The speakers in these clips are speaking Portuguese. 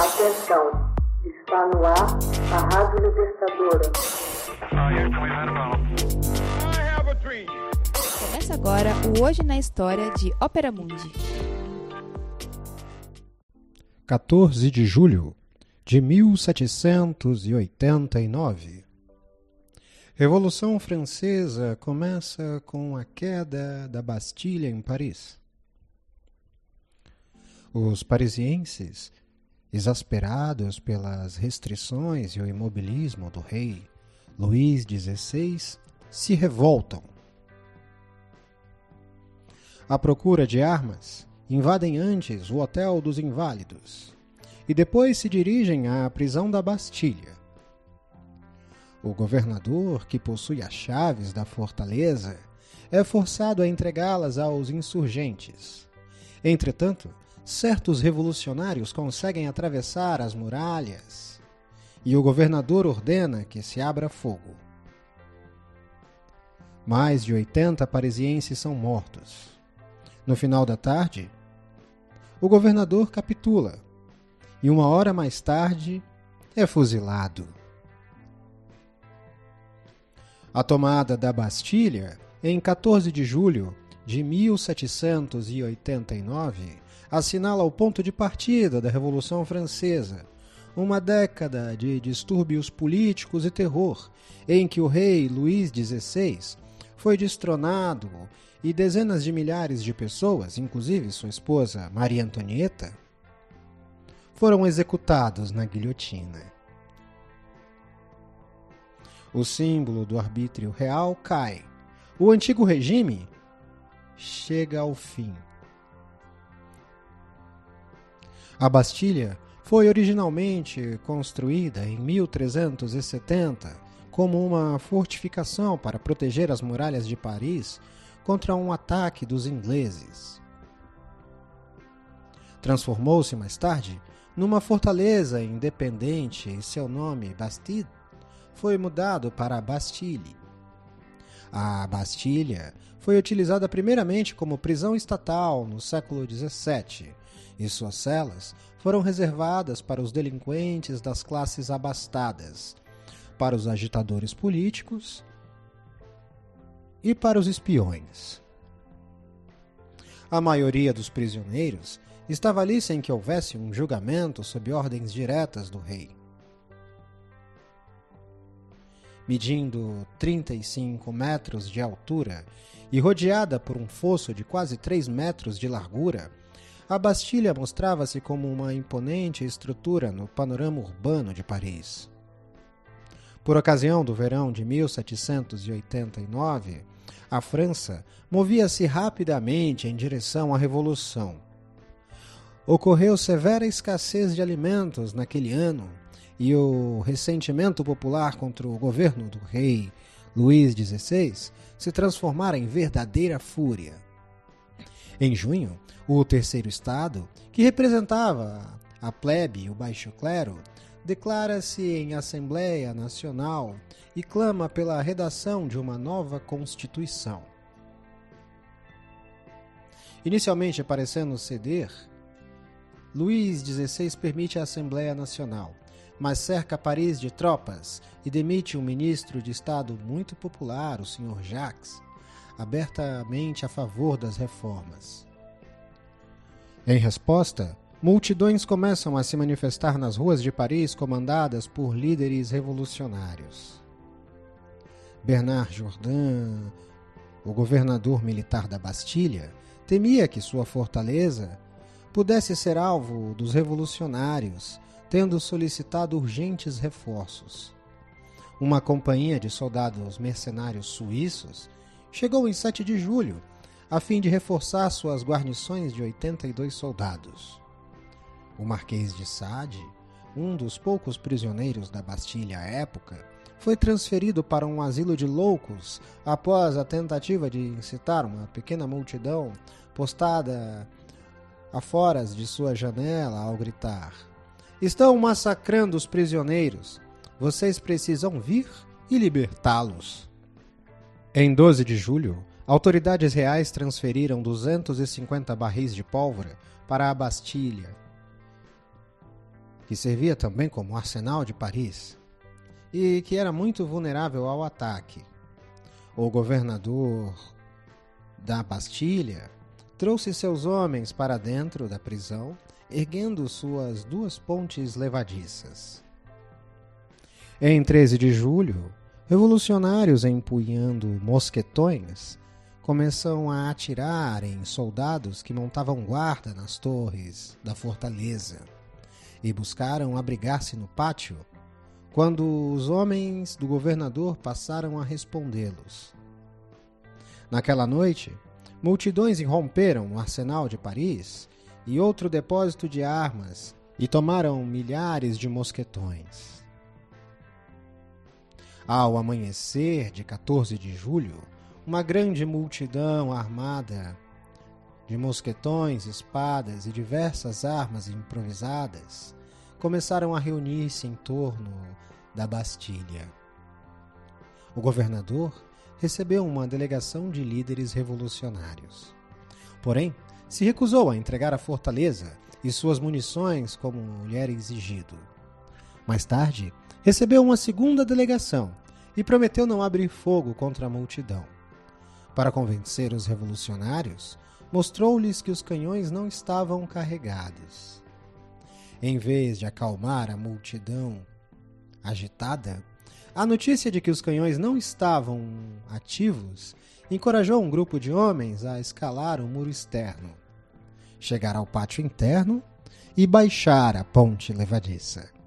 Atenção, está no ar a Rádio Libertadora. Começa agora o Hoje na História de Ópera Mundi. 14 de julho de 1789. Revolução Francesa começa com a queda da Bastilha em Paris. Os parisienses, exasperados pelas restrições e o imobilismo do rei Luís XVI, se revoltam. À procura de armas, invadem antes o Hotel dos Inválidos e depois se dirigem à prisão da Bastilha. O governador, que possui as chaves da fortaleza, é forçado a entregá-las aos insurgentes. Entretanto, certos revolucionários conseguem atravessar as muralhas e o governador ordena que se abra fogo. Mais de 80 parisienses são mortos. No final da tarde, o governador capitula e uma hora mais tarde é fuzilado. A tomada da Bastilha, em 14 de julho de 1789, assinala o ponto de partida da Revolução Francesa, uma década de distúrbios políticos e terror, em que o rei Luís XVI foi destronado e dezenas de milhares de pessoas, inclusive sua esposa Maria Antonieta, foram executados na guilhotina o símbolo do arbítrio real cai. O antigo regime chega ao fim. A Bastilha foi originalmente construída em 1370 como uma fortificação para proteger as muralhas de Paris contra um ataque dos ingleses. Transformou-se mais tarde numa fortaleza independente e seu nome, Bastide, foi mudado para Bastille. A Bastilha foi utilizada primeiramente como prisão estatal no século XVII e suas celas foram reservadas para os delinquentes das classes abastadas, para os agitadores políticos e para os espiões. A maioria dos prisioneiros estava ali sem que houvesse um julgamento sob ordens diretas do rei medindo 35 metros de altura e rodeada por um fosso de quase 3 metros de largura, a Bastilha mostrava-se como uma imponente estrutura no panorama urbano de Paris. Por ocasião do verão de 1789, a França movia-se rapidamente em direção à Revolução. Ocorreu severa escassez de alimentos naquele ano e o ressentimento popular contra o governo do rei Luís XVI se transformara em verdadeira fúria. Em junho, o terceiro estado, que representava a plebe e o baixo clero, declara-se em Assembleia Nacional e clama pela redação de uma nova Constituição. Inicialmente parecendo ceder, Luís XVI permite a Assembleia Nacional, mas cerca Paris de tropas e demite um ministro de Estado muito popular, o Sr. Jacques, abertamente a favor das reformas. Em resposta, multidões começam a se manifestar nas ruas de Paris comandadas por líderes revolucionários. Bernard Jourdain, o governador militar da Bastilha, temia que sua fortaleza pudesse ser alvo dos revolucionários tendo solicitado urgentes reforços. Uma companhia de soldados mercenários suíços chegou em 7 de julho, a fim de reforçar suas guarnições de 82 soldados. O Marquês de Sade, um dos poucos prisioneiros da Bastilha à época, foi transferido para um asilo de loucos após a tentativa de incitar uma pequena multidão postada a foras de sua janela ao gritar: Estão massacrando os prisioneiros. Vocês precisam vir e libertá-los. Em 12 de julho, autoridades reais transferiram 250 barris de pólvora para a Bastilha. que servia também como arsenal de Paris e que era muito vulnerável ao ataque. O governador da Bastilha trouxe seus homens para dentro da prisão, erguendo suas duas pontes levadiças. Em 13 de julho, revolucionários empunhando mosquetões começam a atirar em soldados que montavam guarda nas torres da fortaleza e buscaram abrigar-se no pátio quando os homens do governador passaram a respondê-los. Naquela noite, multidões irromperam no arsenal de Paris e outro depósito de armas e tomaram milhares de mosquetões. Ao amanhecer de 14 de julho, uma grande multidão armada de mosquetões, espadas e diversas armas improvisadas começaram a reunir-se em torno da Bastilha. O governador recebeu uma delegação de líderes revolucionários. Porém, se recusou a entregar a fortaleza e suas munições como lhe era exigido. Mais tarde, recebeu uma segunda delegação e prometeu não abrir fogo contra a multidão. Para convencer os revolucionários, mostrou-lhes que os canhões não estavam carregados. Em vez de acalmar a multidão agitada, a notícia de que os canhões não estavam ativos encorajou um grupo de homens a escalar o muro externo, chegar ao pátio interno e baixar a ponte levadiça.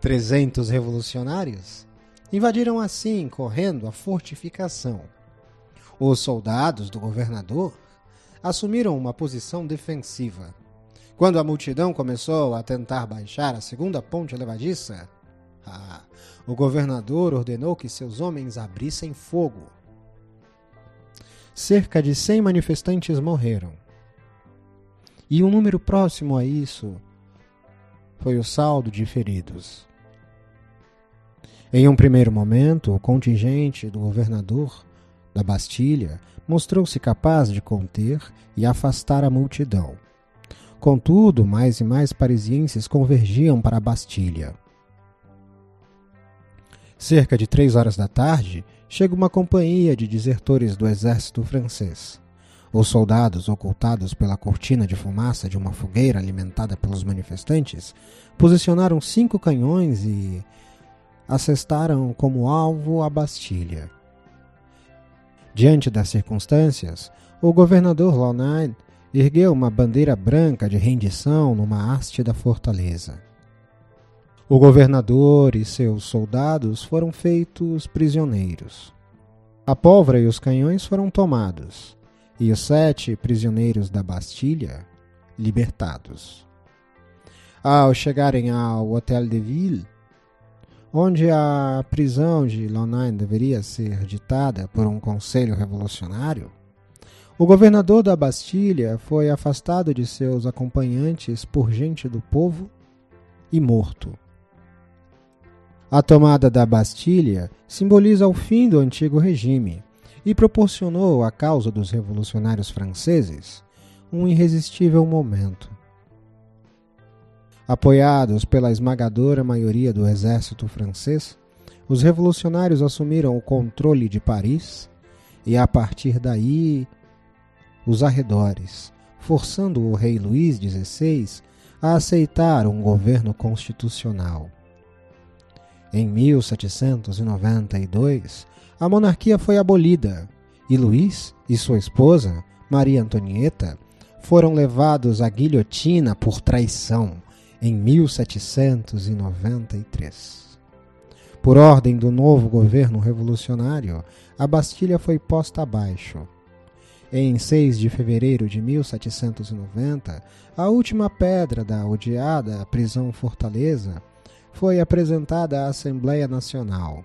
Trezentos revolucionários invadiram assim, correndo, a fortificação. Os soldados do governador assumiram uma posição defensiva quando a multidão começou a tentar baixar a segunda ponte levadiça, ah, o governador ordenou que seus homens abrissem fogo. Cerca de 100 manifestantes morreram. E um número próximo a isso foi o saldo de feridos. Em um primeiro momento, o contingente do governador da Bastilha mostrou-se capaz de conter e afastar a multidão. Contudo, mais e mais parisienses convergiam para a Bastilha. Cerca de três horas da tarde, chega uma companhia de desertores do exército francês. Os soldados, ocultados pela cortina de fumaça de uma fogueira alimentada pelos manifestantes, posicionaram cinco canhões e assestaram como alvo a Bastilha. Diante das circunstâncias, o governador Launay ergueu uma bandeira branca de rendição numa haste da fortaleza. O governador e seus soldados foram feitos prisioneiros. A pólvora e os canhões foram tomados, e os sete prisioneiros da Bastilha libertados. Ao chegarem ao Hotel de Ville, onde a prisão de Lonain deveria ser ditada por um conselho revolucionário, o governador da Bastilha foi afastado de seus acompanhantes por gente do povo e morto. A tomada da Bastilha simboliza o fim do antigo regime e proporcionou à causa dos revolucionários franceses um irresistível momento. Apoiados pela esmagadora maioria do exército francês, os revolucionários assumiram o controle de Paris e, a partir daí, os arredores, forçando o rei Luís XVI a aceitar um governo constitucional. Em 1792, a monarquia foi abolida e Luís e sua esposa, Maria Antonieta, foram levados à guilhotina por traição em 1793. Por ordem do novo governo revolucionário, a Bastilha foi posta abaixo em 6 de fevereiro de 1790, a última pedra da odiada prisão Fortaleza foi apresentada à Assembleia Nacional.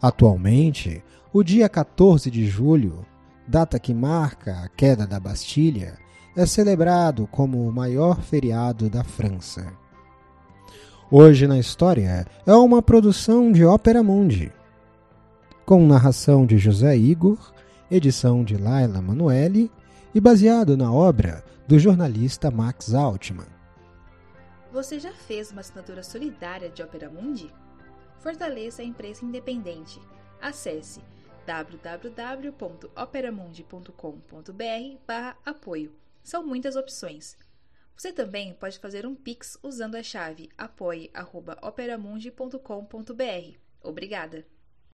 Atualmente, o dia 14 de julho, data que marca a queda da Bastilha, é celebrado como o maior feriado da França. Hoje na História é uma produção de Ópera Mundi, com narração de José Igor edição de Laila Manuelle e baseado na obra do jornalista Max Altman. Você já fez uma assinatura solidária de Opera Mundi? Fortaleça a imprensa independente. Acesse www.operamundi.com.br/apoio. São muitas opções. Você também pode fazer um Pix usando a chave apoie.operamundi.com.br. Obrigada!